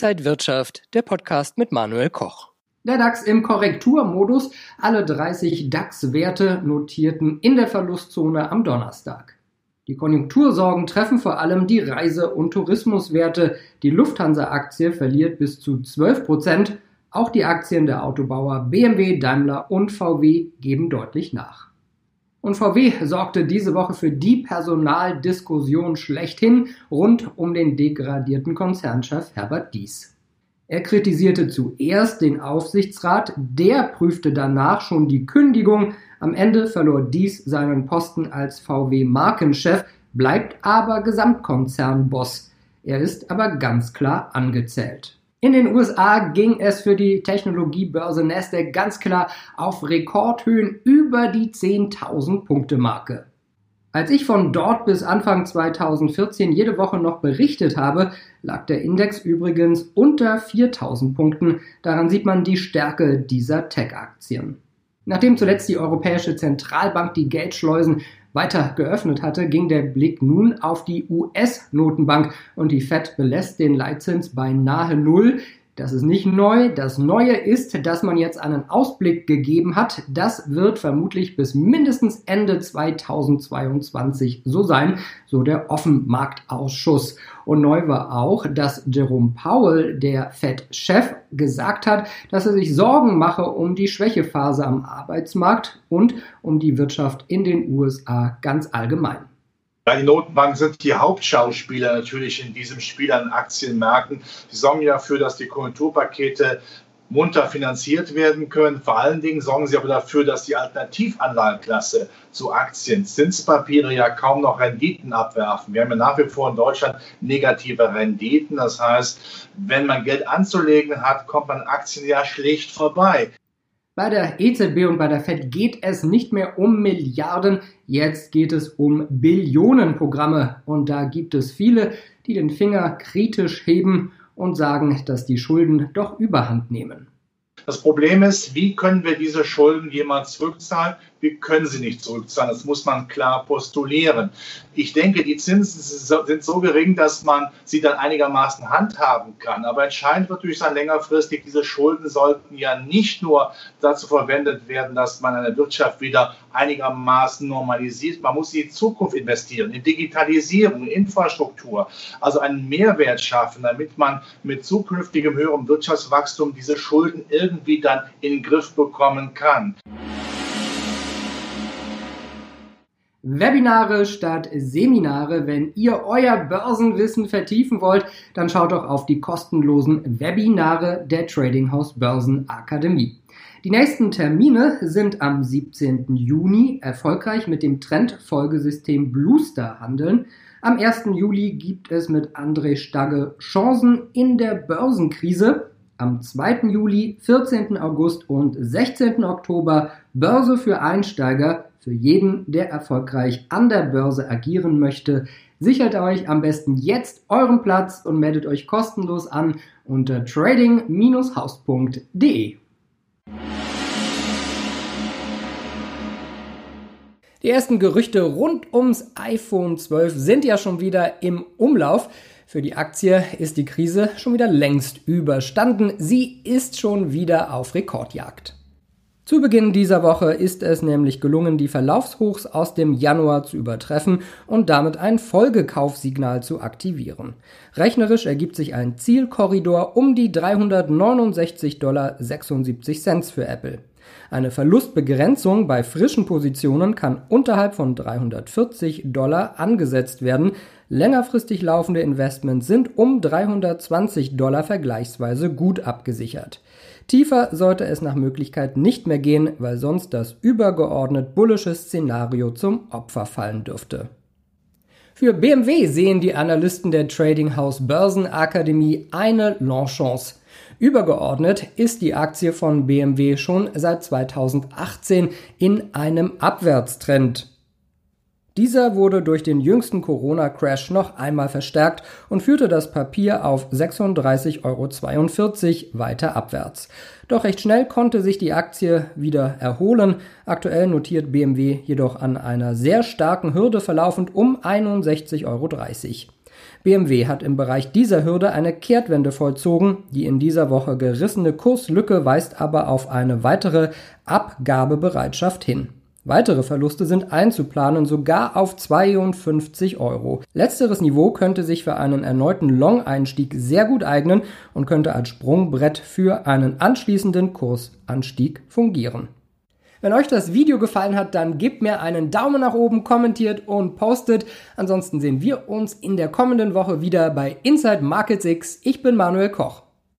Inside Wirtschaft, der Podcast mit Manuel Koch. Der DAX im Korrekturmodus. Alle 30 DAX-Werte notierten in der Verlustzone am Donnerstag. Die Konjunktursorgen treffen vor allem die Reise- und Tourismuswerte. Die Lufthansa-Aktie verliert bis zu 12 Prozent. Auch die Aktien der Autobauer BMW, Daimler und VW geben deutlich nach. Und VW sorgte diese Woche für die Personaldiskussion schlechthin rund um den degradierten Konzernchef Herbert Dies. Er kritisierte zuerst den Aufsichtsrat, der prüfte danach schon die Kündigung. Am Ende verlor Dies seinen Posten als VW-Markenchef, bleibt aber Gesamtkonzernboss. Er ist aber ganz klar angezählt. In den USA ging es für die Technologiebörse Nasdaq ganz klar auf Rekordhöhen über die 10.000 Punkte Marke. Als ich von dort bis Anfang 2014 jede Woche noch berichtet habe, lag der Index übrigens unter 4000 Punkten. Daran sieht man die Stärke dieser Tech-Aktien. Nachdem zuletzt die Europäische Zentralbank die Geldschleusen weiter geöffnet hatte, ging der Blick nun auf die US-Notenbank und die Fed belässt den Leitzins bei nahe Null. Das ist nicht neu. Das Neue ist, dass man jetzt einen Ausblick gegeben hat. Das wird vermutlich bis mindestens Ende 2022 so sein, so der Offenmarktausschuss. Und neu war auch, dass Jerome Powell, der Fed-Chef, gesagt hat, dass er sich Sorgen mache um die Schwächephase am Arbeitsmarkt und um die Wirtschaft in den USA ganz allgemein. Ja, die Notenbanken sind die Hauptschauspieler natürlich in diesem Spiel an Aktienmärkten. Sie sorgen dafür, dass die Konjunkturpakete munter finanziert werden können. Vor allen Dingen sorgen sie aber dafür, dass die Alternativanlagenklasse zu Aktien, Zinspapiere ja kaum noch Renditen abwerfen. Wir haben ja nach wie vor in Deutschland negative Renditen. Das heißt, wenn man Geld anzulegen hat, kommt man Aktien ja schlicht vorbei. Bei der EZB und bei der Fed geht es nicht mehr um Milliarden, jetzt geht es um Billionenprogramme. Und da gibt es viele, die den Finger kritisch heben und sagen, dass die Schulden doch überhand nehmen. Das Problem ist, wie können wir diese Schulden jemals zurückzahlen? Wir können sie nicht zurückzahlen. Das muss man klar postulieren. Ich denke, die Zinsen sind so gering, dass man sie dann einigermaßen handhaben kann. Aber entscheidend wird natürlich sein, längerfristig, diese Schulden sollten ja nicht nur dazu verwendet werden, dass man eine Wirtschaft wieder einigermaßen normalisiert. Man muss in die Zukunft investieren, in Digitalisierung, in Infrastruktur. Also einen Mehrwert schaffen, damit man mit zukünftigem höherem Wirtschaftswachstum diese Schulden irgendwie dann in den Griff bekommen kann. Webinare statt Seminare. Wenn ihr euer Börsenwissen vertiefen wollt, dann schaut doch auf die kostenlosen Webinare der Trading House Börsenakademie. Die nächsten Termine sind am 17. Juni erfolgreich mit dem Trendfolgesystem Bluester handeln. Am 1. Juli gibt es mit André Stagge Chancen in der Börsenkrise. Am 2. Juli, 14. August und 16. Oktober Börse für Einsteiger für jeden, der erfolgreich an der Börse agieren möchte. Sichert euch am besten jetzt euren Platz und meldet euch kostenlos an unter trading-haus.de. Die ersten Gerüchte rund ums iPhone 12 sind ja schon wieder im Umlauf. Für die Aktie ist die Krise schon wieder längst überstanden. Sie ist schon wieder auf Rekordjagd. Zu Beginn dieser Woche ist es nämlich gelungen, die Verlaufshochs aus dem Januar zu übertreffen und damit ein Folgekaufsignal zu aktivieren. Rechnerisch ergibt sich ein Zielkorridor um die 369,76 Dollar für Apple. Eine Verlustbegrenzung bei frischen Positionen kann unterhalb von 340 Dollar angesetzt werden. Längerfristig laufende Investments sind um 320 Dollar vergleichsweise gut abgesichert. Tiefer sollte es nach Möglichkeit nicht mehr gehen, weil sonst das übergeordnet bullische Szenario zum Opfer fallen dürfte. Für BMW sehen die Analysten der Trading House Börsenakademie eine Longchance. Übergeordnet ist die Aktie von BMW schon seit 2018 in einem Abwärtstrend. Dieser wurde durch den jüngsten Corona-Crash noch einmal verstärkt und führte das Papier auf 36,42 Euro weiter abwärts. Doch recht schnell konnte sich die Aktie wieder erholen. Aktuell notiert BMW jedoch an einer sehr starken Hürde verlaufend um 61,30 Euro. BMW hat im Bereich dieser Hürde eine Kehrtwende vollzogen. Die in dieser Woche gerissene Kurslücke weist aber auf eine weitere Abgabebereitschaft hin. Weitere Verluste sind einzuplanen, sogar auf 52 Euro. Letzteres Niveau könnte sich für einen erneuten Long-Einstieg sehr gut eignen und könnte als Sprungbrett für einen anschließenden Kursanstieg fungieren. Wenn euch das Video gefallen hat, dann gebt mir einen Daumen nach oben, kommentiert und postet. Ansonsten sehen wir uns in der kommenden Woche wieder bei Inside Markets X. Ich bin Manuel Koch.